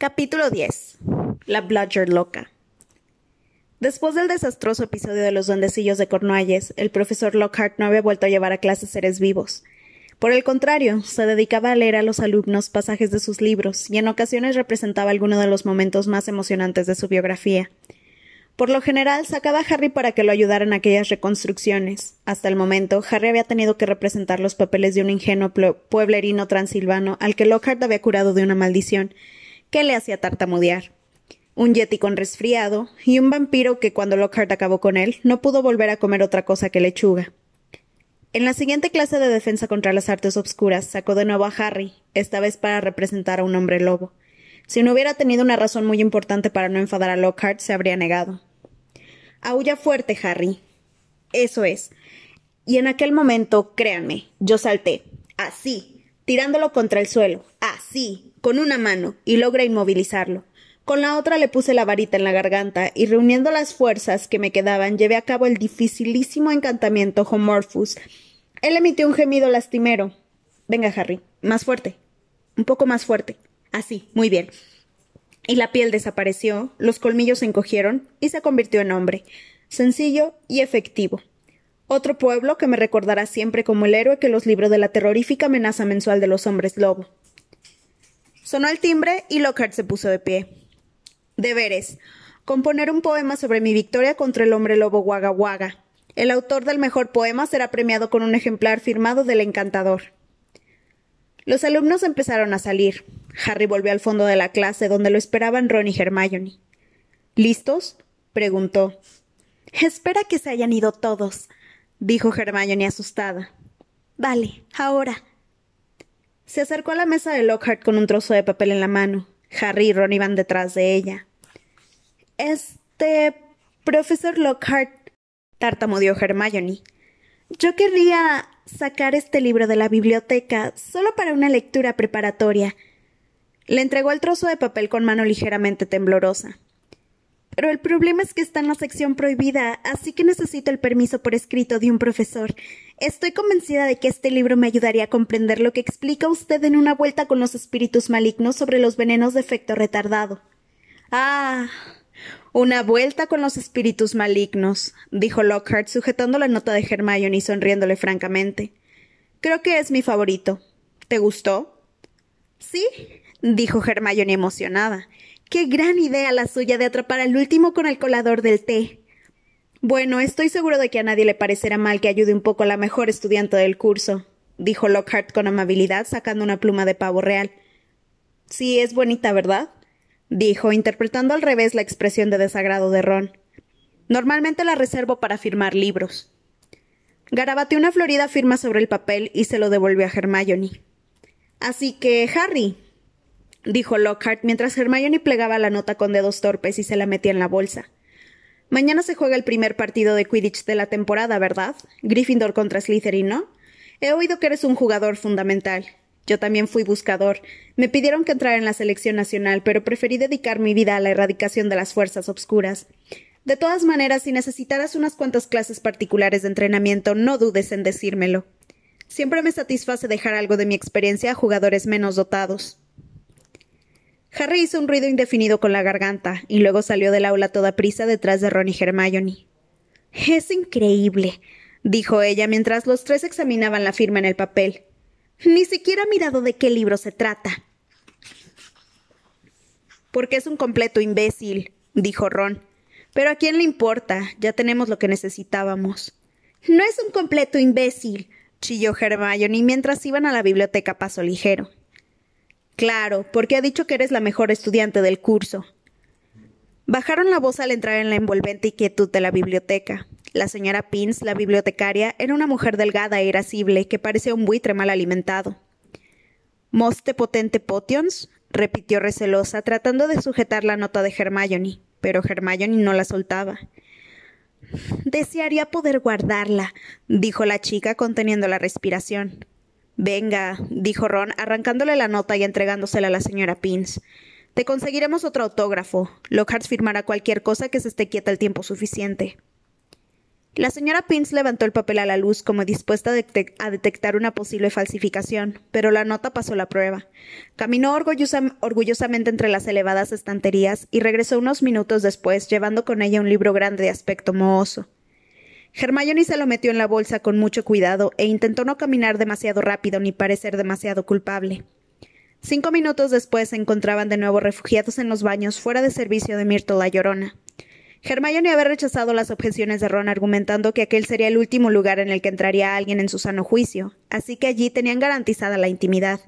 Capítulo 10. La Bludger loca. Después del desastroso episodio de los duendecillos de Cornualles, el profesor Lockhart no había vuelto a llevar a clase seres vivos. Por el contrario, se dedicaba a leer a los alumnos pasajes de sus libros y en ocasiones representaba alguno de los momentos más emocionantes de su biografía. Por lo general, sacaba a Harry para que lo ayudara en aquellas reconstrucciones. Hasta el momento, Harry había tenido que representar los papeles de un ingenuo pueblerino transilvano al que Lockhart había curado de una maldición que le hacía tartamudear. Un yeti con resfriado y un vampiro que cuando Lockhart acabó con él no pudo volver a comer otra cosa que lechuga. En la siguiente clase de defensa contra las artes obscuras sacó de nuevo a Harry, esta vez para representar a un hombre lobo. Si no hubiera tenido una razón muy importante para no enfadar a Lockhart, se habría negado. Aulla fuerte, Harry. Eso es. Y en aquel momento, créanme, yo salté, así, tirándolo contra el suelo, así, con una mano, y logré inmovilizarlo. Con la otra le puse la varita en la garganta y reuniendo las fuerzas que me quedaban llevé a cabo el dificilísimo encantamiento Homorphus. Él emitió un gemido lastimero. Venga, Harry, más fuerte. Un poco más fuerte. Así, muy bien. Y la piel desapareció, los colmillos se encogieron y se convirtió en hombre, sencillo y efectivo. Otro pueblo que me recordará siempre como el héroe que los libró de la terrorífica amenaza mensual de los hombres lobo. Sonó el timbre y Lockhart se puso de pie. Deberes. Componer un poema sobre mi victoria contra el hombre lobo Waga Waga. El autor del mejor poema será premiado con un ejemplar firmado del encantador. Los alumnos empezaron a salir. Harry volvió al fondo de la clase donde lo esperaban Ron y Hermione. ¿Listos? preguntó. Espera que se hayan ido todos, dijo Hermione asustada. Vale, ahora. Se acercó a la mesa de Lockhart con un trozo de papel en la mano. Harry y Ron iban detrás de ella. Este. profesor Lockhart. tartamudeó Hermione. Yo querría sacar este libro de la biblioteca solo para una lectura preparatoria. Le entregó el trozo de papel con mano ligeramente temblorosa. Pero el problema es que está en la sección prohibida, así que necesito el permiso por escrito de un profesor. Estoy convencida de que este libro me ayudaría a comprender lo que explica usted en una vuelta con los espíritus malignos sobre los venenos de efecto retardado. Ah. Una vuelta con los espíritus malignos, dijo Lockhart, sujetando la nota de Hermione y sonriéndole francamente. Creo que es mi favorito. ¿Te gustó? Sí, dijo Hermione emocionada. Qué gran idea la suya de atrapar al último con el colador del té. Bueno, estoy seguro de que a nadie le parecerá mal que ayude un poco a la mejor estudiante del curso, dijo Lockhart con amabilidad, sacando una pluma de pavo real. Sí, es bonita, ¿verdad? dijo, interpretando al revés la expresión de desagrado de Ron. Normalmente la reservo para firmar libros. Garabateó una florida firma sobre el papel y se lo devolvió a Hermione. Así que, Harry, dijo Lockhart mientras Hermione plegaba la nota con dedos torpes y se la metía en la bolsa. Mañana se juega el primer partido de Quidditch de la temporada, ¿verdad? Gryffindor contra Slytherin, ¿no? He oído que eres un jugador fundamental. Yo también fui buscador. Me pidieron que entrara en la selección nacional, pero preferí dedicar mi vida a la erradicación de las fuerzas obscuras. De todas maneras, si necesitaras unas cuantas clases particulares de entrenamiento, no dudes en decírmelo. Siempre me satisface dejar algo de mi experiencia a jugadores menos dotados. Harry hizo un ruido indefinido con la garganta y luego salió del aula toda prisa detrás de Ron y Hermione. Es increíble, dijo ella mientras los tres examinaban la firma en el papel. Ni siquiera ha mirado de qué libro se trata. Porque es un completo imbécil, dijo Ron. Pero a quién le importa, ya tenemos lo que necesitábamos. No es un completo imbécil, chilló Hermione mientras iban a la biblioteca paso ligero. Claro, porque ha dicho que eres la mejor estudiante del curso. Bajaron la voz al entrar en la envolvente inquietud de la biblioteca. La señora Pins, la bibliotecaria, era una mujer delgada e irascible que parecía un buitre mal alimentado. ¿Moste potente potions? repitió recelosa, tratando de sujetar la nota de Hermione, pero Hermione no la soltaba. Desearía poder guardarla, dijo la chica conteniendo la respiración. Venga, dijo Ron, arrancándole la nota y entregándosela a la señora Pins. Te conseguiremos otro autógrafo. Lockhart firmará cualquier cosa que se esté quieta el tiempo suficiente. La señora Pins levantó el papel a la luz como dispuesta a, detectar una posible falsificación, pero la nota pasó la prueba. Caminó orgullosamente entre las elevadas estanterías y regresó unos minutos después llevando con ella un libro grande de aspecto mohoso. Hermione se lo metió en la bolsa con mucho cuidado e intentó no caminar demasiado rápido ni parecer demasiado culpable. Cinco minutos después se encontraban de nuevo refugiados en los baños fuera de servicio de Myrtle la Llorona. Hermione había rechazado las objeciones de Ron argumentando que aquel sería el último lugar en el que entraría alguien en su sano juicio, así que allí tenían garantizada la intimidad.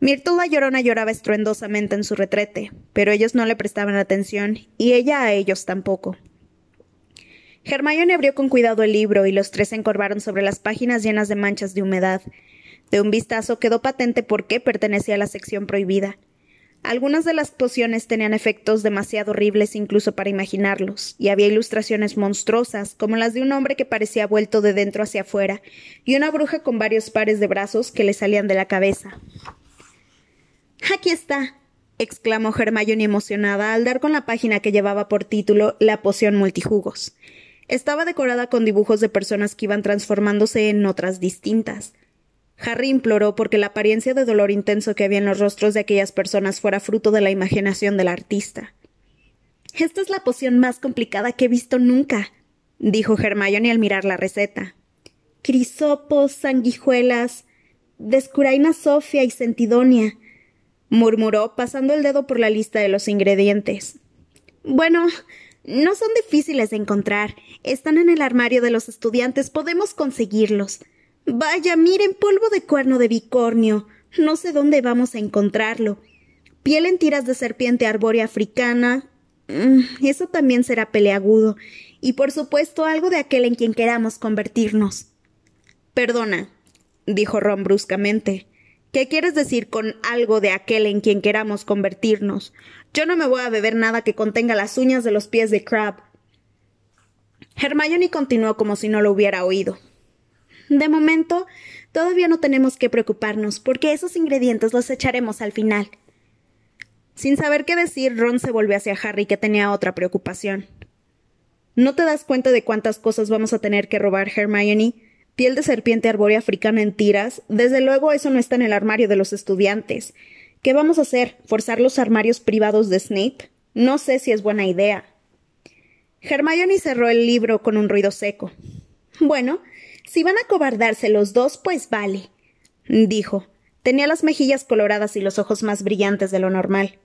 Myrtle la llorona lloraba estruendosamente en su retrete, pero ellos no le prestaban atención, y ella a ellos tampoco. Hermione abrió con cuidado el libro y los tres se encorvaron sobre las páginas llenas de manchas de humedad. De un vistazo quedó patente por qué pertenecía a la sección prohibida. Algunas de las pociones tenían efectos demasiado horribles incluso para imaginarlos, y había ilustraciones monstruosas, como las de un hombre que parecía vuelto de dentro hacia afuera, y una bruja con varios pares de brazos que le salían de la cabeza. Aquí está, exclamó Hermione emocionada al dar con la página que llevaba por título La poción multijugos. Estaba decorada con dibujos de personas que iban transformándose en otras distintas. Harry imploró porque la apariencia de dolor intenso que había en los rostros de aquellas personas fuera fruto de la imaginación del artista. Esta es la poción más complicada que he visto nunca, dijo Hermione al mirar la receta. Crisopos, sanguijuelas, descuraina sofia y centidonia, murmuró, pasando el dedo por la lista de los ingredientes. Bueno, no son difíciles de encontrar. Están en el armario de los estudiantes. Podemos conseguirlos. Vaya, miren, polvo de cuerno de bicornio. No sé dónde vamos a encontrarlo. Piel en tiras de serpiente arbórea africana. Mm, eso también será peleagudo. Y por supuesto algo de aquel en quien queramos convertirnos. Perdona, dijo Ron bruscamente. ¿Qué quieres decir con algo de aquel en quien queramos convertirnos? Yo no me voy a beber nada que contenga las uñas de los pies de Crab. Hermione continuó como si no lo hubiera oído. De momento, todavía no tenemos que preocuparnos, porque esos ingredientes los echaremos al final. Sin saber qué decir, Ron se volvió hacia Harry, que tenía otra preocupación. ¿No te das cuenta de cuántas cosas vamos a tener que robar, Hermione? Piel de serpiente arbórea africana en tiras. Desde luego eso no está en el armario de los estudiantes. ¿Qué vamos a hacer? ¿Forzar los armarios privados de Snape? No sé si es buena idea. Hermione cerró el libro con un ruido seco. Bueno, si van a cobardarse los dos, pues vale, dijo. Tenía las mejillas coloradas y los ojos más brillantes de lo normal.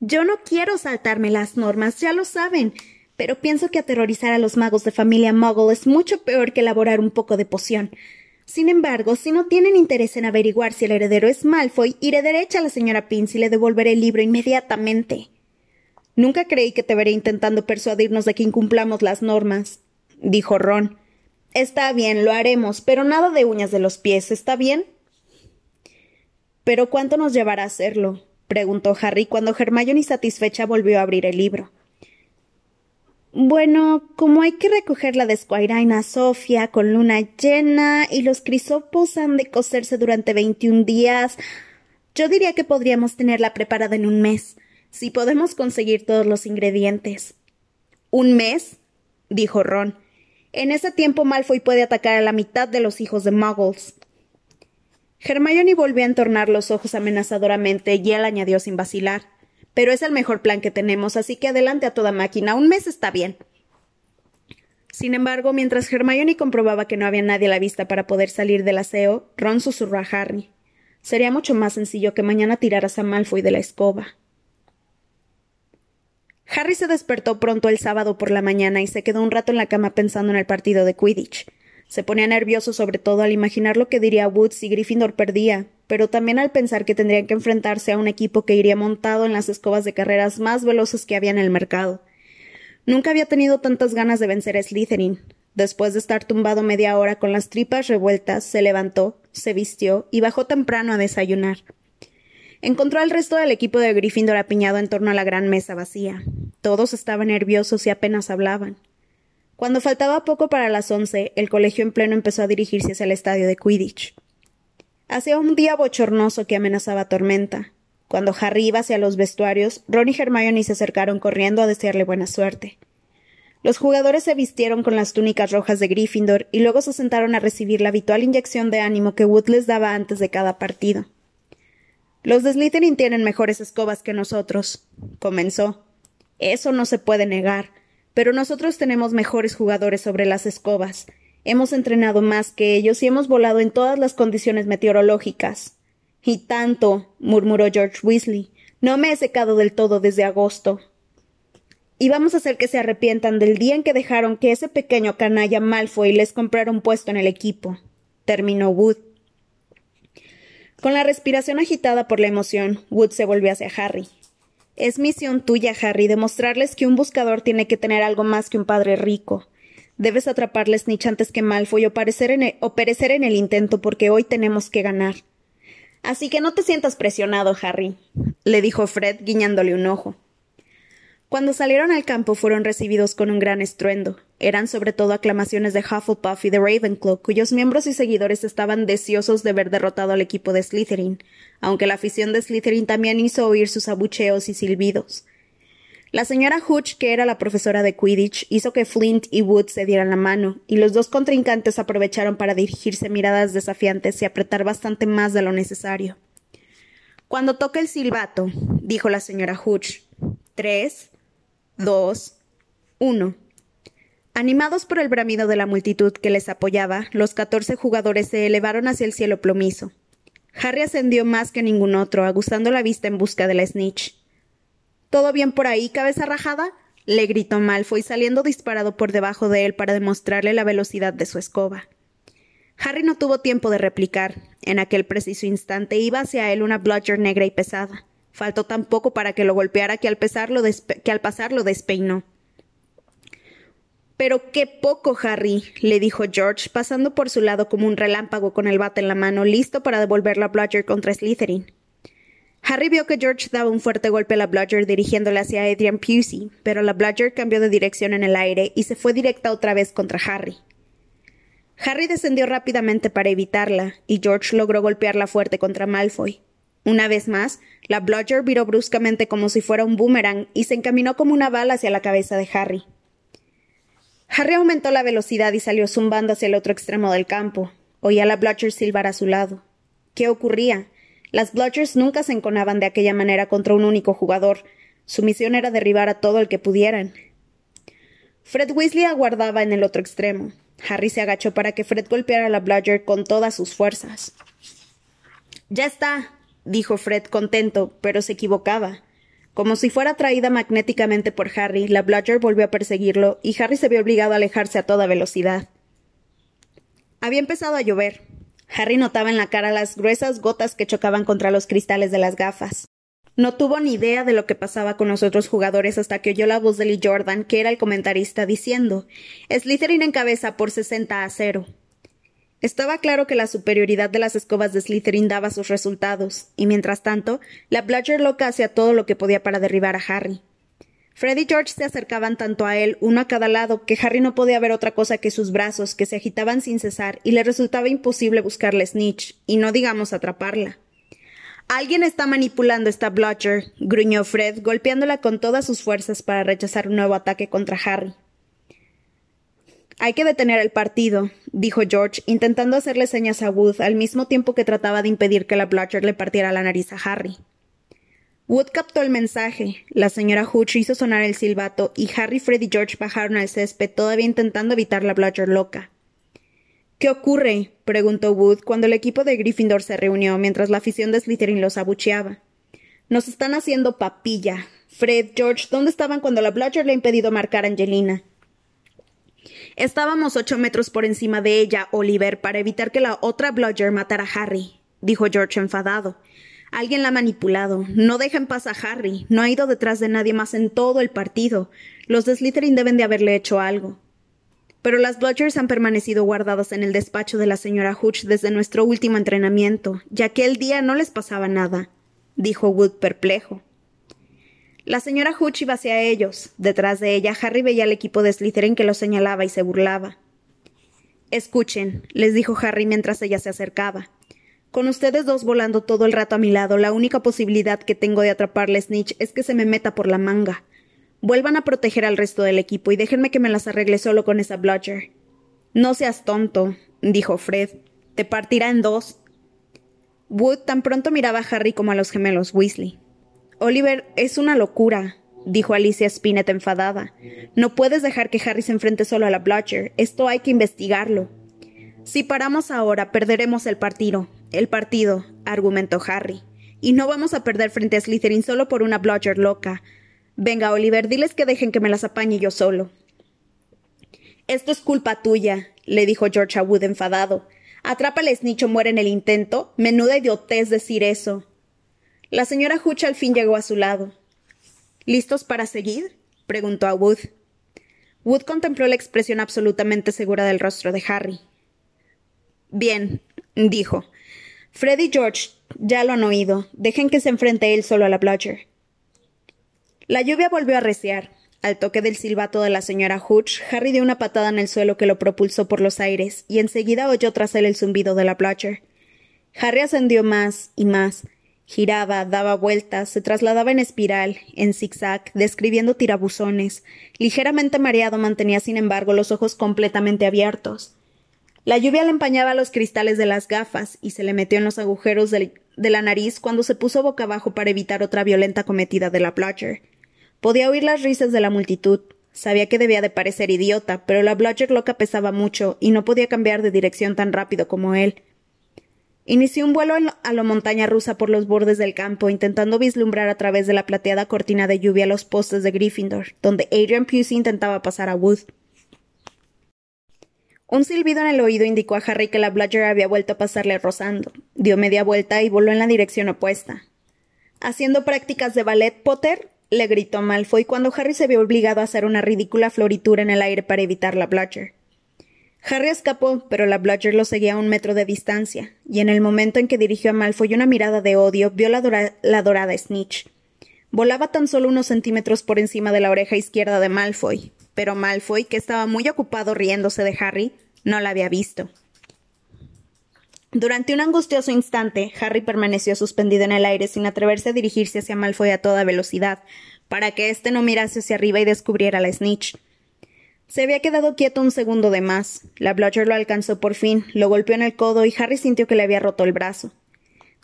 Yo no quiero saltarme las normas, ya lo saben, pero pienso que aterrorizar a los magos de familia Muggle es mucho peor que elaborar un poco de poción. Sin embargo, si no tienen interés en averiguar si el heredero es Malfoy, iré derecha a la señora Pince y le devolveré el libro inmediatamente. Nunca creí que te veré intentando persuadirnos de que incumplamos las normas, dijo Ron. Está bien, lo haremos, pero nada de uñas de los pies, ¿está bien? ¿Pero cuánto nos llevará a hacerlo? preguntó Harry cuando Hermione satisfecha volvió a abrir el libro. Bueno, como hay que recoger la descuairaina Sofía con luna llena y los crisopos han de cocerse durante veintiún días, yo diría que podríamos tenerla preparada en un mes, si podemos conseguir todos los ingredientes. ¿Un mes? dijo Ron. En ese tiempo Malfoy puede atacar a la mitad de los hijos de Muggles. Hermione volvió a entornar los ojos amenazadoramente y él añadió sin vacilar. Pero es el mejor plan que tenemos, así que adelante a toda máquina. Un mes está bien. Sin embargo, mientras Hermione comprobaba que no había nadie a la vista para poder salir del aseo, Ron susurró a Harry. Sería mucho más sencillo que mañana tiraras a Malfoy de la escoba. Harry se despertó pronto el sábado por la mañana y se quedó un rato en la cama pensando en el partido de Quidditch. Se ponía nervioso sobre todo al imaginar lo que diría Woods si Gryffindor perdía, pero también al pensar que tendrían que enfrentarse a un equipo que iría montado en las escobas de carreras más veloces que había en el mercado. Nunca había tenido tantas ganas de vencer a Slytherin. Después de estar tumbado media hora con las tripas revueltas, se levantó, se vistió y bajó temprano a desayunar. Encontró al resto del equipo de Gryffindor apiñado en torno a la gran mesa vacía. Todos estaban nerviosos y apenas hablaban. Cuando faltaba poco para las once, el colegio en pleno empezó a dirigirse hacia el estadio de Quidditch. Hacía un día bochornoso que amenazaba tormenta. Cuando Harry iba hacia los vestuarios, Ron y Hermione se acercaron corriendo a desearle buena suerte. Los jugadores se vistieron con las túnicas rojas de Gryffindor y luego se sentaron a recibir la habitual inyección de ánimo que Wood les daba antes de cada partido. Los de Slytherin tienen mejores escobas que nosotros, comenzó. Eso no se puede negar, pero nosotros tenemos mejores jugadores sobre las escobas. Hemos entrenado más que ellos y hemos volado en todas las condiciones meteorológicas. Y tanto, murmuró George Weasley. No me he secado del todo desde agosto. Y vamos a hacer que se arrepientan del día en que dejaron que ese pequeño canalla Malfoy les comprara un puesto en el equipo. Terminó Wood. Con la respiración agitada por la emoción, Wood se volvió hacia Harry. Es misión tuya, Harry, demostrarles que un buscador tiene que tener algo más que un padre rico. Debes atraparles Snitch antes que Malfoy o, en o perecer en el intento porque hoy tenemos que ganar. Así que no te sientas presionado, Harry, le dijo Fred, guiñándole un ojo. Cuando salieron al campo fueron recibidos con un gran estruendo. Eran sobre todo aclamaciones de Hufflepuff y de Ravenclaw, cuyos miembros y seguidores estaban deseosos de ver derrotado al equipo de Slytherin, aunque la afición de Slytherin también hizo oír sus abucheos y silbidos. La señora Hooch, que era la profesora de Quidditch, hizo que Flint y Wood se dieran la mano, y los dos contrincantes aprovecharon para dirigirse miradas desafiantes y apretar bastante más de lo necesario. Cuando toque el silbato, dijo la señora Hooch. Tres, dos, uno. Animados por el bramido de la multitud que les apoyaba, los catorce jugadores se elevaron hacia el cielo plomizo. Harry ascendió más que ningún otro, aguzando la vista en busca de la snitch. ¿Todo bien por ahí, cabeza rajada? le gritó Malfoy, saliendo disparado por debajo de él para demostrarle la velocidad de su escoba. Harry no tuvo tiempo de replicar. En aquel preciso instante iba hacia él una bludger negra y pesada. Faltó tan poco para que lo golpeara que al, que al pasar lo despeinó. Pero qué poco, Harry, le dijo George, pasando por su lado como un relámpago con el bate en la mano, listo para devolver la bludger contra Slytherin. Harry vio que George daba un fuerte golpe a la bludger dirigiéndole hacia Adrian Pusey, pero la bludger cambió de dirección en el aire y se fue directa otra vez contra Harry. Harry descendió rápidamente para evitarla, y George logró golpearla fuerte contra Malfoy. Una vez más, la bludger viró bruscamente como si fuera un boomerang y se encaminó como una bala hacia la cabeza de Harry. Harry aumentó la velocidad y salió zumbando hacia el otro extremo del campo. Oía la bludger silbar a su lado. ¿Qué ocurría? Las bludgers nunca se enconaban de aquella manera contra un único jugador. Su misión era derribar a todo el que pudieran. Fred Weasley aguardaba en el otro extremo. Harry se agachó para que Fred golpeara a la bludger con todas sus fuerzas. Ya está, dijo Fred contento, pero se equivocaba. Como si fuera atraída magnéticamente por Harry, la Bludger volvió a perseguirlo y Harry se vio obligado a alejarse a toda velocidad. Había empezado a llover. Harry notaba en la cara las gruesas gotas que chocaban contra los cristales de las gafas. No tuvo ni idea de lo que pasaba con los otros jugadores hasta que oyó la voz de Lee Jordan, que era el comentarista, diciendo Slytherin en cabeza por sesenta a cero. Estaba claro que la superioridad de las escobas de Slytherin daba sus resultados, y mientras tanto, la Bludger loca hacía todo lo que podía para derribar a Harry. Fred y George se acercaban tanto a él, uno a cada lado, que Harry no podía ver otra cosa que sus brazos, que se agitaban sin cesar, y le resultaba imposible buscarle Snitch, y no digamos atraparla. Alguien está manipulando esta Bludger, gruñó Fred, golpeándola con todas sus fuerzas para rechazar un nuevo ataque contra Harry. Hay que detener el partido, dijo George, intentando hacerle señas a Wood al mismo tiempo que trataba de impedir que la Bludger le partiera la nariz a Harry. Wood captó el mensaje. La señora Hooch hizo sonar el silbato y Harry, Fred y George bajaron al césped, todavía intentando evitar la Bludger loca. ¿Qué ocurre? preguntó Wood cuando el equipo de Gryffindor se reunió mientras la afición de Slytherin los abucheaba. Nos están haciendo papilla. Fred, George, ¿dónde estaban cuando la Bludger le ha impedido marcar a Angelina? Estábamos ocho metros por encima de ella, Oliver, para evitar que la otra Bludger matara a Harry, dijo George enfadado. Alguien la ha manipulado. No deja en paz a Harry. No ha ido detrás de nadie más en todo el partido. Los de Slytherin deben de haberle hecho algo. Pero las Bludgers han permanecido guardadas en el despacho de la señora Hooch desde nuestro último entrenamiento, ya que el día no les pasaba nada, dijo Wood perplejo. La señora Hooch iba hacia ellos. Detrás de ella, Harry veía al equipo de Slytherin que lo señalaba y se burlaba. Escuchen, les dijo Harry mientras ella se acercaba. Con ustedes dos volando todo el rato a mi lado, la única posibilidad que tengo de atraparle Snitch es que se me meta por la manga. Vuelvan a proteger al resto del equipo y déjenme que me las arregle solo con esa Bludger. No seas tonto, dijo Fred. Te partirá en dos. Wood tan pronto miraba a Harry como a los gemelos Weasley. Oliver, es una locura, dijo Alicia Spinett enfadada. No puedes dejar que Harry se enfrente solo a la Bludger. Esto hay que investigarlo. Si paramos ahora, perderemos el partido. El partido, argumentó Harry. Y no vamos a perder frente a Slytherin solo por una Bludger loca. Venga, Oliver, diles que dejen que me las apañe yo solo. Esto es culpa tuya, le dijo George a Wood enfadado. Atrápale Snitch o muere en el intento. Menuda idiotez decir eso. La señora Hooch al fin llegó a su lado. ¿Listos para seguir? preguntó a Wood. Wood contempló la expresión absolutamente segura del rostro de Harry. Bien, dijo. Fred y George ya lo han oído. Dejen que se enfrente él solo a la Bludger. La lluvia volvió a reciar. Al toque del silbato de la señora Hooch, Harry dio una patada en el suelo que lo propulsó por los aires, y enseguida oyó tras él el zumbido de la Bludger. Harry ascendió más y más. Giraba, daba vueltas, se trasladaba en espiral, en zigzag, describiendo tirabuzones. Ligeramente mareado mantenía, sin embargo, los ojos completamente abiertos. La lluvia le empañaba los cristales de las gafas y se le metió en los agujeros de la nariz cuando se puso boca abajo para evitar otra violenta cometida de la Bludger. Podía oír las risas de la multitud. Sabía que debía de parecer idiota, pero la Bludger loca pesaba mucho y no podía cambiar de dirección tan rápido como él. Inició un vuelo a la montaña rusa por los bordes del campo, intentando vislumbrar a través de la plateada cortina de lluvia los postes de Gryffindor, donde Adrian Pusey intentaba pasar a Wood. Un silbido en el oído indicó a Harry que la Bludger había vuelto a pasarle rozando. Dio media vuelta y voló en la dirección opuesta. ¿Haciendo prácticas de ballet, Potter? le gritó Malfoy cuando Harry se vio obligado a hacer una ridícula floritura en el aire para evitar la Bludger. Harry escapó, pero la Bludger lo seguía a un metro de distancia, y en el momento en que dirigió a Malfoy una mirada de odio, vio la, la dorada Snitch. Volaba tan solo unos centímetros por encima de la oreja izquierda de Malfoy, pero Malfoy, que estaba muy ocupado riéndose de Harry, no la había visto. Durante un angustioso instante, Harry permaneció suspendido en el aire sin atreverse a dirigirse hacia Malfoy a toda velocidad, para que éste no mirase hacia arriba y descubriera la snitch. Se había quedado quieto un segundo de más. La Bludger lo alcanzó por fin, lo golpeó en el codo y Harry sintió que le había roto el brazo.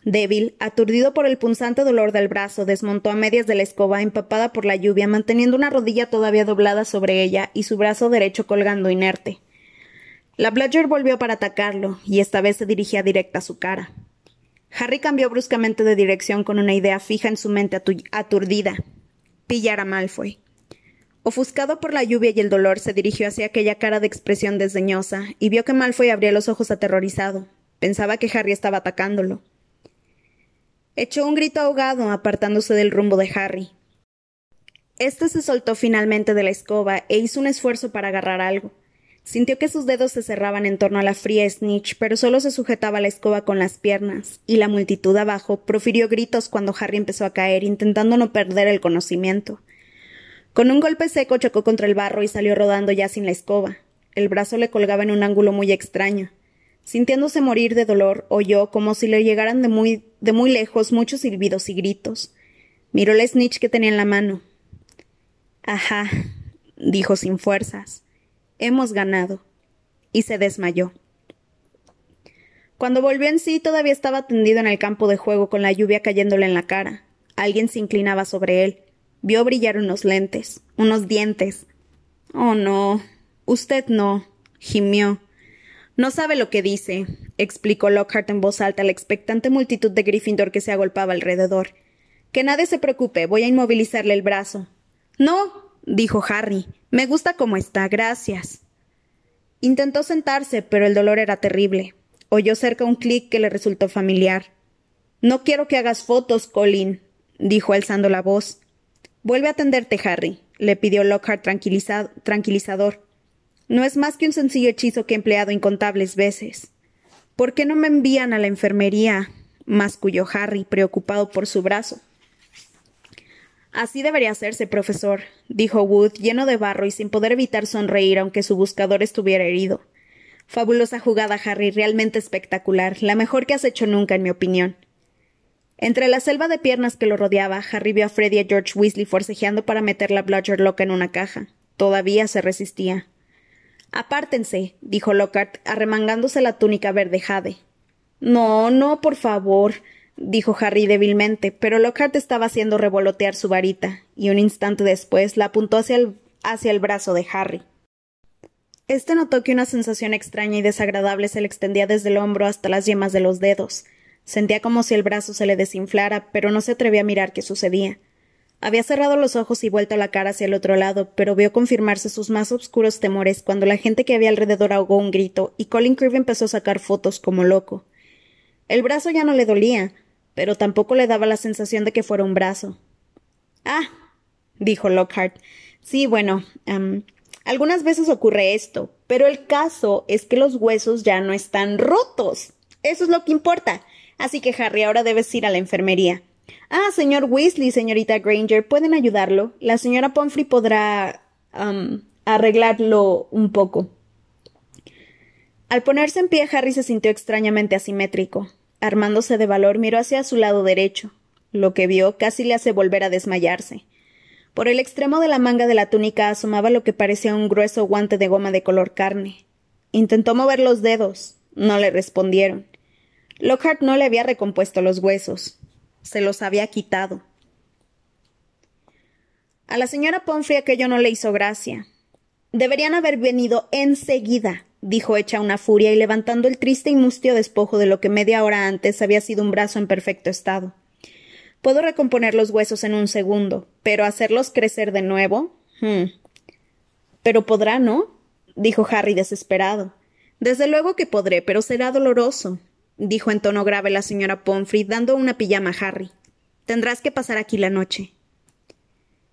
Débil, aturdido por el punzante dolor del brazo, desmontó a medias de la escoba empapada por la lluvia, manteniendo una rodilla todavía doblada sobre ella y su brazo derecho colgando inerte. La Bludger volvió para atacarlo, y esta vez se dirigía directa a su cara. Harry cambió bruscamente de dirección con una idea fija en su mente aturdida. Pillar a Malfoy. Ofuscado por la lluvia y el dolor, se dirigió hacia aquella cara de expresión desdeñosa y vio que Malfoy abría los ojos aterrorizado. Pensaba que Harry estaba atacándolo. Echó un grito ahogado, apartándose del rumbo de Harry. Este se soltó finalmente de la escoba e hizo un esfuerzo para agarrar algo. Sintió que sus dedos se cerraban en torno a la fría snitch, pero solo se sujetaba la escoba con las piernas, y la multitud abajo profirió gritos cuando Harry empezó a caer, intentando no perder el conocimiento. Con un golpe seco chocó contra el barro y salió rodando ya sin la escoba. El brazo le colgaba en un ángulo muy extraño. Sintiéndose morir de dolor, oyó como si le llegaran de muy, de muy lejos muchos silbidos y gritos. Miró la snitch que tenía en la mano. Ajá, dijo sin fuerzas. Hemos ganado. Y se desmayó. Cuando volvió en sí, todavía estaba tendido en el campo de juego con la lluvia cayéndole en la cara. Alguien se inclinaba sobre él. Vio brillar unos lentes, unos dientes. Oh, no. Usted no. gimió. No sabe lo que dice, explicó Lockhart en voz alta a la expectante multitud de Gryffindor que se agolpaba alrededor. Que nadie se preocupe, voy a inmovilizarle el brazo. No, dijo Harry. Me gusta como está, gracias. Intentó sentarse, pero el dolor era terrible. Oyó cerca un clic que le resultó familiar. No quiero que hagas fotos, Colin, dijo alzando la voz. Vuelve a atenderte, Harry, le pidió Lockhart tranquilizador. No es más que un sencillo hechizo que he empleado incontables veces. ¿Por qué no me envían a la enfermería? masculló Harry, preocupado por su brazo. Así debería hacerse, profesor, dijo Wood, lleno de barro y sin poder evitar sonreír aunque su buscador estuviera herido. Fabulosa jugada, Harry, realmente espectacular, la mejor que has hecho nunca, en mi opinión. Entre la selva de piernas que lo rodeaba, Harry vio a Freddy y a George Weasley forcejeando para meter la Bludger loca en una caja. Todavía se resistía. Apártense, dijo Lockhart, arremangándose la túnica verde jade. No, no, por favor, dijo Harry débilmente, pero Lockhart estaba haciendo revolotear su varita, y un instante después la apuntó hacia el, hacia el brazo de Harry. Este notó que una sensación extraña y desagradable se le extendía desde el hombro hasta las yemas de los dedos. Sentía como si el brazo se le desinflara, pero no se atrevía a mirar qué sucedía. Había cerrado los ojos y vuelto la cara hacia el otro lado, pero vio confirmarse sus más oscuros temores cuando la gente que había alrededor ahogó un grito y Colin Creevy empezó a sacar fotos como loco. El brazo ya no le dolía, pero tampoco le daba la sensación de que fuera un brazo. Ah, dijo Lockhart. Sí, bueno, algunas veces ocurre esto, pero el caso es que los huesos ya no están rotos. Eso es lo que importa. Así que Harry ahora debes ir a la enfermería. Ah, señor Weasley, señorita Granger, ¿pueden ayudarlo? La señora Pomfrey podrá arreglarlo un poco. Al ponerse en pie, Harry se sintió extrañamente asimétrico. Armándose de valor, miró hacia su lado derecho. Lo que vio casi le hace volver a desmayarse. Por el extremo de la manga de la túnica asomaba lo que parecía un grueso guante de goma de color carne. Intentó mover los dedos. No le respondieron. Lockhart no le había recompuesto los huesos. Se los había quitado. A la señora Pomfrey aquello no le hizo gracia. Deberían haber venido enseguida, dijo hecha una furia y levantando el triste y mustio despojo de lo que media hora antes había sido un brazo en perfecto estado. Puedo recomponer los huesos en un segundo, pero hacerlos crecer de nuevo. Hmm. Pero podrá, ¿no? dijo Harry desesperado. Desde luego que podré, pero será doloroso, dijo en tono grave la señora Pomfrey, dando una pijama a Harry. Tendrás que pasar aquí la noche.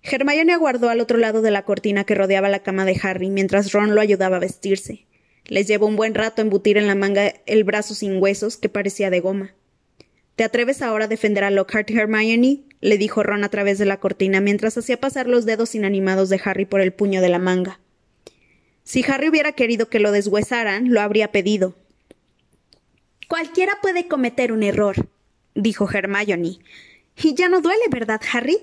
Hermione aguardó al otro lado de la cortina que rodeaba la cama de Harry mientras Ron lo ayudaba a vestirse. Les llevó un buen rato embutir en la manga el brazo sin huesos que parecía de goma. ¿Te atreves ahora a defender a Lockhart Hermione? le dijo Ron a través de la cortina mientras hacía pasar los dedos inanimados de Harry por el puño de la manga. Si Harry hubiera querido que lo deshuesaran, lo habría pedido. Cualquiera puede cometer un error, dijo Hermione. Y ya no duele, ¿verdad, Harry?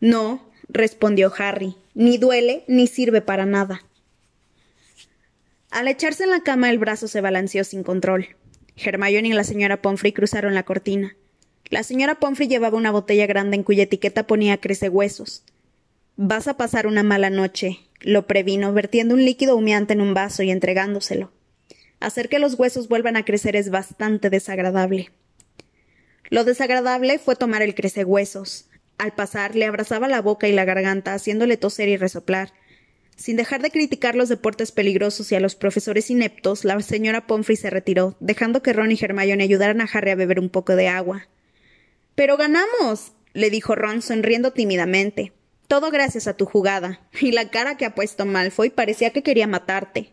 No, respondió Harry, ni duele ni sirve para nada. Al echarse en la cama el brazo se balanceó sin control. Hermione y la señora Pomfrey cruzaron la cortina. La señora Pomfrey llevaba una botella grande en cuya etiqueta ponía crece huesos. Vas a pasar una mala noche, lo previno, vertiendo un líquido humeante en un vaso y entregándoselo. Hacer que los huesos vuelvan a crecer es bastante desagradable. Lo desagradable fue tomar el crecehuesos. Al pasar, le abrazaba la boca y la garganta, haciéndole toser y resoplar, sin dejar de criticar los deportes peligrosos y a los profesores ineptos, la señora Pomfrey se retiró, dejando que Ron y Hermione ayudaran a Harry a beber un poco de agua. Pero ganamos, le dijo Ron sonriendo tímidamente. Todo gracias a tu jugada. Y la cara que ha puesto Malfoy parecía que quería matarte.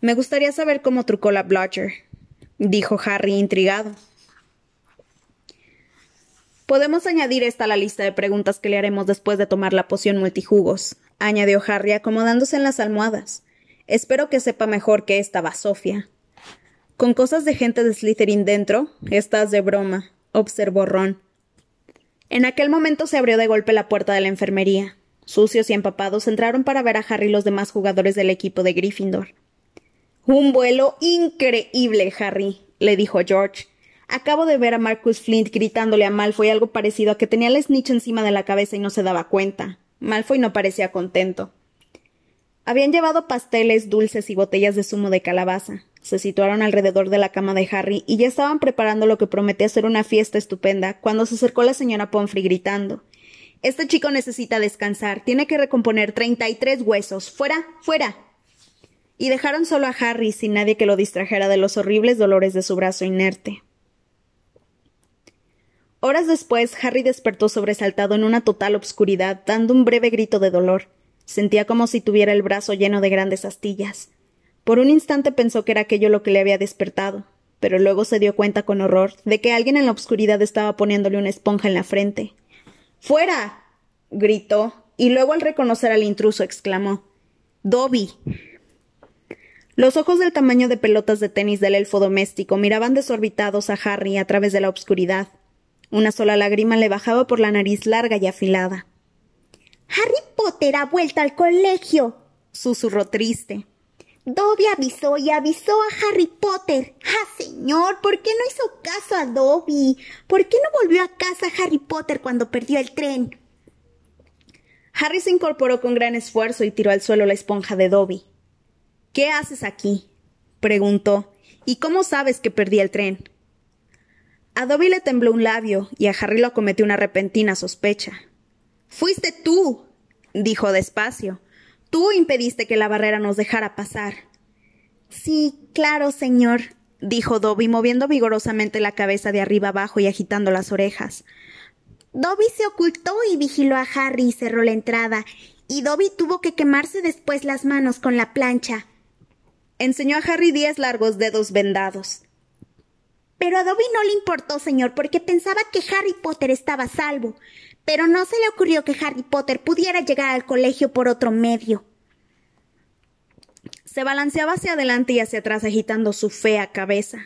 Me gustaría saber cómo trucó la Blotcher, dijo Harry intrigado. Podemos añadir esta a la lista de preguntas que le haremos después de tomar la poción multijugos, añadió Harry acomodándose en las almohadas. Espero que sepa mejor que esta Sofia. Con cosas de gente de Slytherin dentro, estás de broma, observó Ron. En aquel momento se abrió de golpe la puerta de la enfermería. Sucios y empapados entraron para ver a Harry y los demás jugadores del equipo de Gryffindor. Un vuelo increíble, Harry, le dijo George. Acabo de ver a Marcus Flint gritándole a Malfoy algo parecido a que tenía el snitch encima de la cabeza y no se daba cuenta. Malfoy no parecía contento. Habían llevado pasteles, dulces y botellas de zumo de calabaza. Se situaron alrededor de la cama de Harry y ya estaban preparando lo que prometía ser una fiesta estupenda cuando se acercó la señora Pomfrey gritando Este chico necesita descansar. Tiene que recomponer treinta y tres huesos. ¡Fuera! ¡Fuera! Y dejaron solo a Harry sin nadie que lo distrajera de los horribles dolores de su brazo inerte. Horas después, Harry despertó sobresaltado en una total obscuridad, dando un breve grito de dolor. Sentía como si tuviera el brazo lleno de grandes astillas. Por un instante pensó que era aquello lo que le había despertado, pero luego se dio cuenta con horror de que alguien en la obscuridad estaba poniéndole una esponja en la frente. ¡Fuera! gritó, y luego al reconocer al intruso exclamó Dobby. Los ojos del tamaño de pelotas de tenis del elfo doméstico miraban desorbitados a Harry a través de la obscuridad. Una sola lágrima le bajaba por la nariz larga y afilada. Harry Potter ha vuelto al colegio, susurró triste. Dobby avisó y avisó a Harry Potter. Ah, señor, ¿por qué no hizo caso a Dobby? ¿Por qué no volvió a casa Harry Potter cuando perdió el tren? Harry se incorporó con gran esfuerzo y tiró al suelo la esponja de Dobby. ¿Qué haces aquí? preguntó. ¿Y cómo sabes que perdí el tren? A Dobby le tembló un labio y a Harry lo acometió una repentina sospecha. Fuiste tú, dijo despacio. Tú impediste que la barrera nos dejara pasar. Sí, claro, señor, dijo Dobby, moviendo vigorosamente la cabeza de arriba abajo y agitando las orejas. Dobby se ocultó y vigiló a Harry y cerró la entrada, y Dobby tuvo que quemarse después las manos con la plancha. Enseñó a Harry diez largos dedos vendados. Pero a Dobby no le importó, señor, porque pensaba que Harry Potter estaba a salvo pero no se le ocurrió que Harry Potter pudiera llegar al colegio por otro medio. Se balanceaba hacia adelante y hacia atrás agitando su fea cabeza.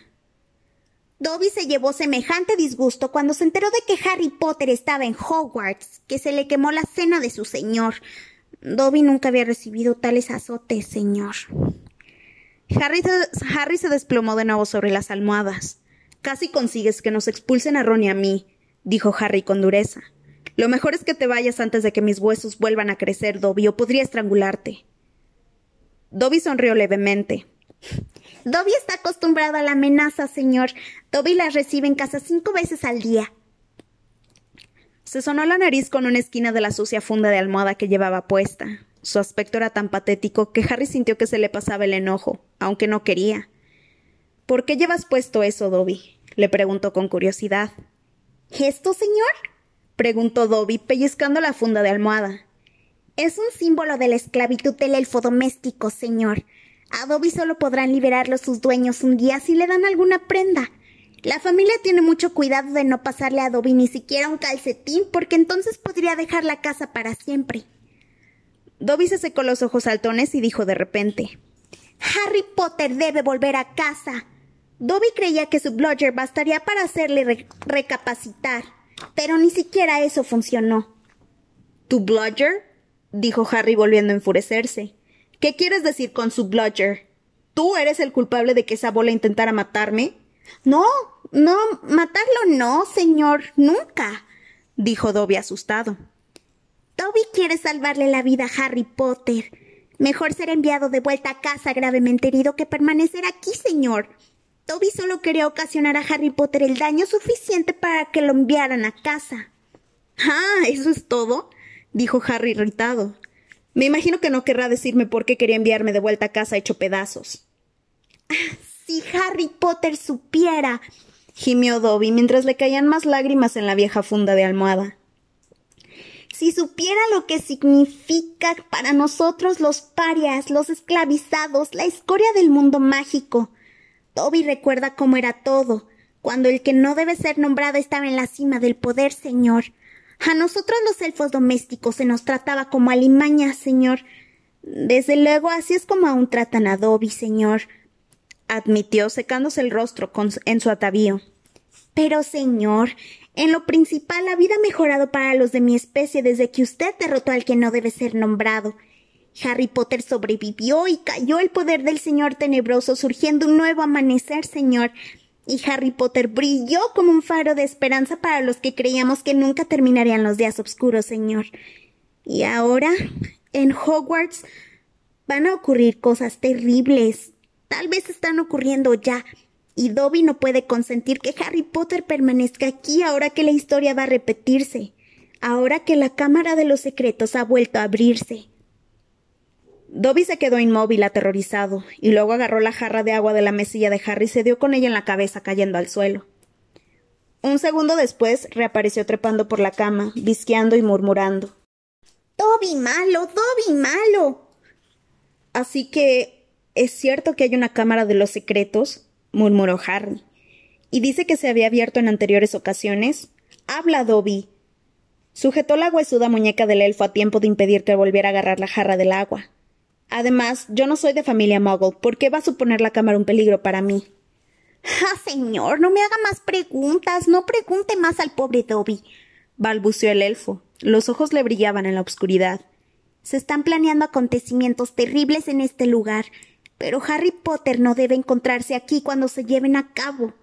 Dobby se llevó semejante disgusto cuando se enteró de que Harry Potter estaba en Hogwarts, que se le quemó la cena de su señor. Dobby nunca había recibido tales azotes, señor. Harry se, Harry se desplomó de nuevo sobre las almohadas. Casi consigues que nos expulsen a Ron y a mí, dijo Harry con dureza. Lo mejor es que te vayas antes de que mis huesos vuelvan a crecer, Dobby, o podría estrangularte. Dobby sonrió levemente. Dobby está acostumbrado a la amenaza, señor. Dobby la recibe en casa cinco veces al día. Se sonó la nariz con una esquina de la sucia funda de almohada que llevaba puesta. Su aspecto era tan patético que Harry sintió que se le pasaba el enojo, aunque no quería. ¿Por qué llevas puesto eso, Dobby? le preguntó con curiosidad. ¿Esto, señor? preguntó Dobby, pellizcando la funda de almohada. Es un símbolo de la esclavitud del elfo doméstico, señor. A Dobby solo podrán liberarlo sus dueños un día si le dan alguna prenda. La familia tiene mucho cuidado de no pasarle a Dobby ni siquiera un calcetín, porque entonces podría dejar la casa para siempre. Dobby se secó los ojos saltones y dijo de repente Harry Potter debe volver a casa. Dobby creía que su bludger bastaría para hacerle recapacitar. Pero ni siquiera eso funcionó. ¿Tu bludger? dijo Harry volviendo a enfurecerse. ¿Qué quieres decir con su bludger? ¿Tú eres el culpable de que esa bola intentara matarme? No, no, matarlo no, señor, nunca, dijo Dobby asustado. Dobby quiere salvarle la vida a Harry Potter. Mejor ser enviado de vuelta a casa gravemente herido que permanecer aquí, señor. Toby solo quería ocasionar a Harry Potter el daño suficiente para que lo enviaran a casa. Ah, ¿eso es todo? dijo Harry irritado. Me imagino que no querrá decirme por qué quería enviarme de vuelta a casa hecho pedazos. Ah, si Harry Potter supiera. gimió Dobby mientras le caían más lágrimas en la vieja funda de almohada. Si supiera lo que significa para nosotros los parias, los esclavizados, la escoria del mundo mágico. Toby recuerda cómo era todo, cuando el que no debe ser nombrado estaba en la cima del poder, señor. A nosotros los elfos domésticos se nos trataba como alimañas, señor. Desde luego así es como aún tratan a Dobby, señor, admitió secándose el rostro en su atavío. Pero, señor, en lo principal la vida ha mejorado para los de mi especie desde que usted derrotó al que no debe ser nombrado. Harry Potter sobrevivió y cayó el poder del Señor Tenebroso, surgiendo un nuevo amanecer, Señor. Y Harry Potter brilló como un faro de esperanza para los que creíamos que nunca terminarían los días oscuros, Señor. Y ahora, en Hogwarts, van a ocurrir cosas terribles. Tal vez están ocurriendo ya. Y Dobby no puede consentir que Harry Potter permanezca aquí ahora que la historia va a repetirse. Ahora que la Cámara de los Secretos ha vuelto a abrirse. Dobby se quedó inmóvil, aterrorizado, y luego agarró la jarra de agua de la mesilla de Harry y se dio con ella en la cabeza, cayendo al suelo. Un segundo después reapareció trepando por la cama, visqueando y murmurando. Dobby malo, Dobby malo. Así que es cierto que hay una cámara de los secretos, murmuró Harry. Y dice que se había abierto en anteriores ocasiones. Habla, Dobby. Sujetó la huesuda muñeca del elfo a tiempo de impedir que volviera a agarrar la jarra del agua. Además, yo no soy de familia Muggle. ¿Por qué va a suponer la cámara un peligro para mí? Ah, señor, no me haga más preguntas, no pregunte más al pobre Dobby, balbuceó el elfo. Los ojos le brillaban en la oscuridad. Se están planeando acontecimientos terribles en este lugar, pero Harry Potter no debe encontrarse aquí cuando se lleven a cabo.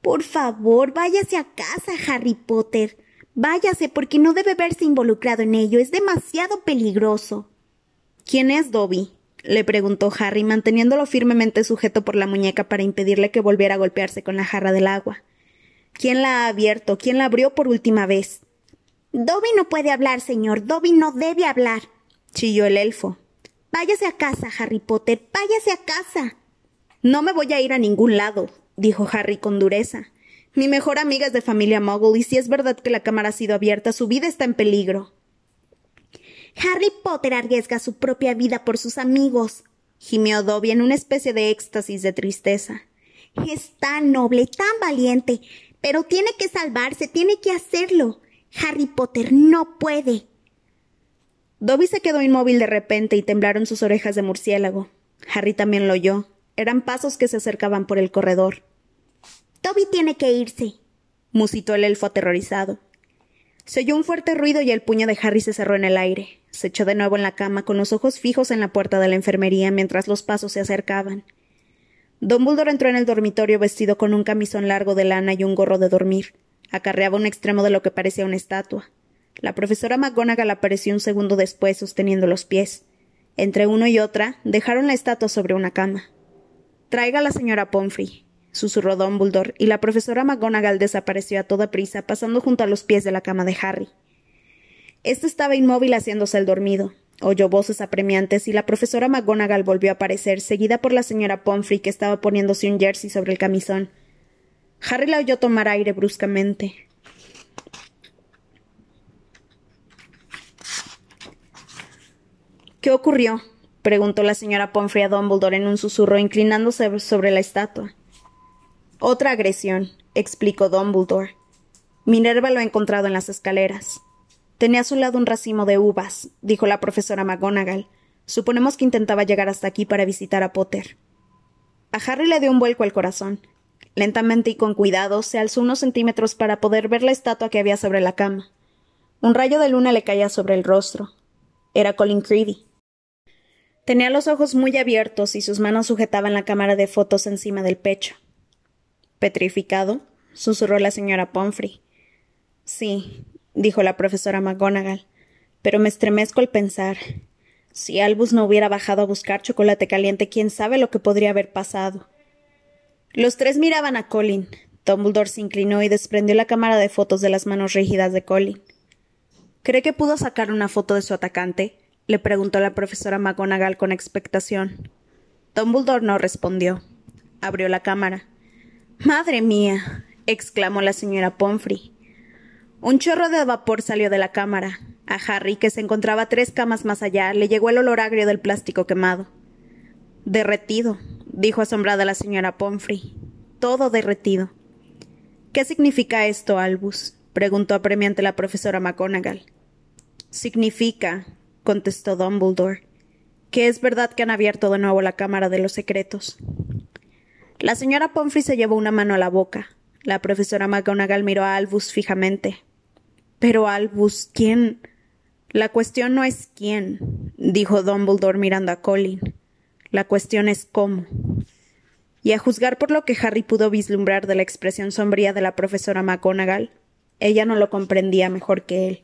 Por favor, váyase a casa, Harry Potter. Váyase porque no debe verse involucrado en ello. Es demasiado peligroso. ¿Quién es Dobby? le preguntó Harry, manteniéndolo firmemente sujeto por la muñeca para impedirle que volviera a golpearse con la jarra del agua. ¿Quién la ha abierto? ¿Quién la abrió por última vez? Dobby no puede hablar, señor. Dobby no debe hablar. chilló el elfo. Váyase a casa, Harry Potter. Váyase a casa. No me voy a ir a ningún lado, dijo Harry con dureza. Mi mejor amiga es de familia Muggle y si es verdad que la cámara ha sido abierta, su vida está en peligro. Harry Potter arriesga su propia vida por sus amigos, gimió Dobby en una especie de éxtasis de tristeza. Es tan noble, tan valiente, pero tiene que salvarse, tiene que hacerlo. Harry Potter no puede. Dobby se quedó inmóvil de repente y temblaron sus orejas de murciélago. Harry también lo oyó. Eran pasos que se acercaban por el corredor. Dobby tiene que irse, musitó el elfo aterrorizado. Se oyó un fuerte ruido y el puño de Harry se cerró en el aire. Se echó de nuevo en la cama con los ojos fijos en la puerta de la enfermería mientras los pasos se acercaban. Dumbledore entró en el dormitorio vestido con un camisón largo de lana y un gorro de dormir. Acarreaba un extremo de lo que parecía una estatua. La profesora McGonagall apareció un segundo después sosteniendo los pies. Entre uno y otra dejaron la estatua sobre una cama. Traiga la señora Pomfrey, susurró Dumbledore, y la profesora McGonagall desapareció a toda prisa, pasando junto a los pies de la cama de Harry. Este estaba inmóvil haciéndose el dormido. Oyó voces apremiantes y la profesora McGonagall volvió a aparecer, seguida por la señora Pomfrey, que estaba poniéndose un jersey sobre el camisón. Harry la oyó tomar aire bruscamente. ¿Qué ocurrió? preguntó la señora Pomfrey a Dumbledore en un susurro, inclinándose sobre la estatua. Otra agresión, explicó Dumbledore. Minerva lo ha encontrado en las escaleras. Tenía a su lado un racimo de uvas, dijo la profesora McGonagall. Suponemos que intentaba llegar hasta aquí para visitar a Potter. A Harry le dio un vuelco al corazón. Lentamente y con cuidado se alzó unos centímetros para poder ver la estatua que había sobre la cama. Un rayo de luna le caía sobre el rostro. Era Colin Creevy. Tenía los ojos muy abiertos y sus manos sujetaban la cámara de fotos encima del pecho. ¿Petrificado? susurró la señora Pomfrey. Sí, dijo la profesora McGonagall, pero me estremezco al pensar. Si Albus no hubiera bajado a buscar chocolate caliente, quién sabe lo que podría haber pasado. Los tres miraban a Colin. Dumbledore se inclinó y desprendió la cámara de fotos de las manos rígidas de Colin. ¿Cree que pudo sacar una foto de su atacante? le preguntó la profesora McGonagall con expectación. Dumbledore no respondió. Abrió la cámara. Madre mía. exclamó la señora Pomfrey. Un chorro de vapor salió de la cámara. A Harry, que se encontraba tres camas más allá, le llegó el olor agrio del plástico quemado. Derretido, dijo asombrada la señora Pomfrey. Todo derretido. ¿Qué significa esto, Albus? preguntó apremiante la profesora McGonagall. Significa, contestó Dumbledore, que es verdad que han abierto de nuevo la Cámara de los Secretos. La señora Pomfrey se llevó una mano a la boca. La profesora McGonagall miró a Albus fijamente. Pero Albus, ¿quién? La cuestión no es quién, dijo Dumbledore mirando a Colin. La cuestión es cómo. Y a juzgar por lo que Harry pudo vislumbrar de la expresión sombría de la profesora McGonagall, ella no lo comprendía mejor que él.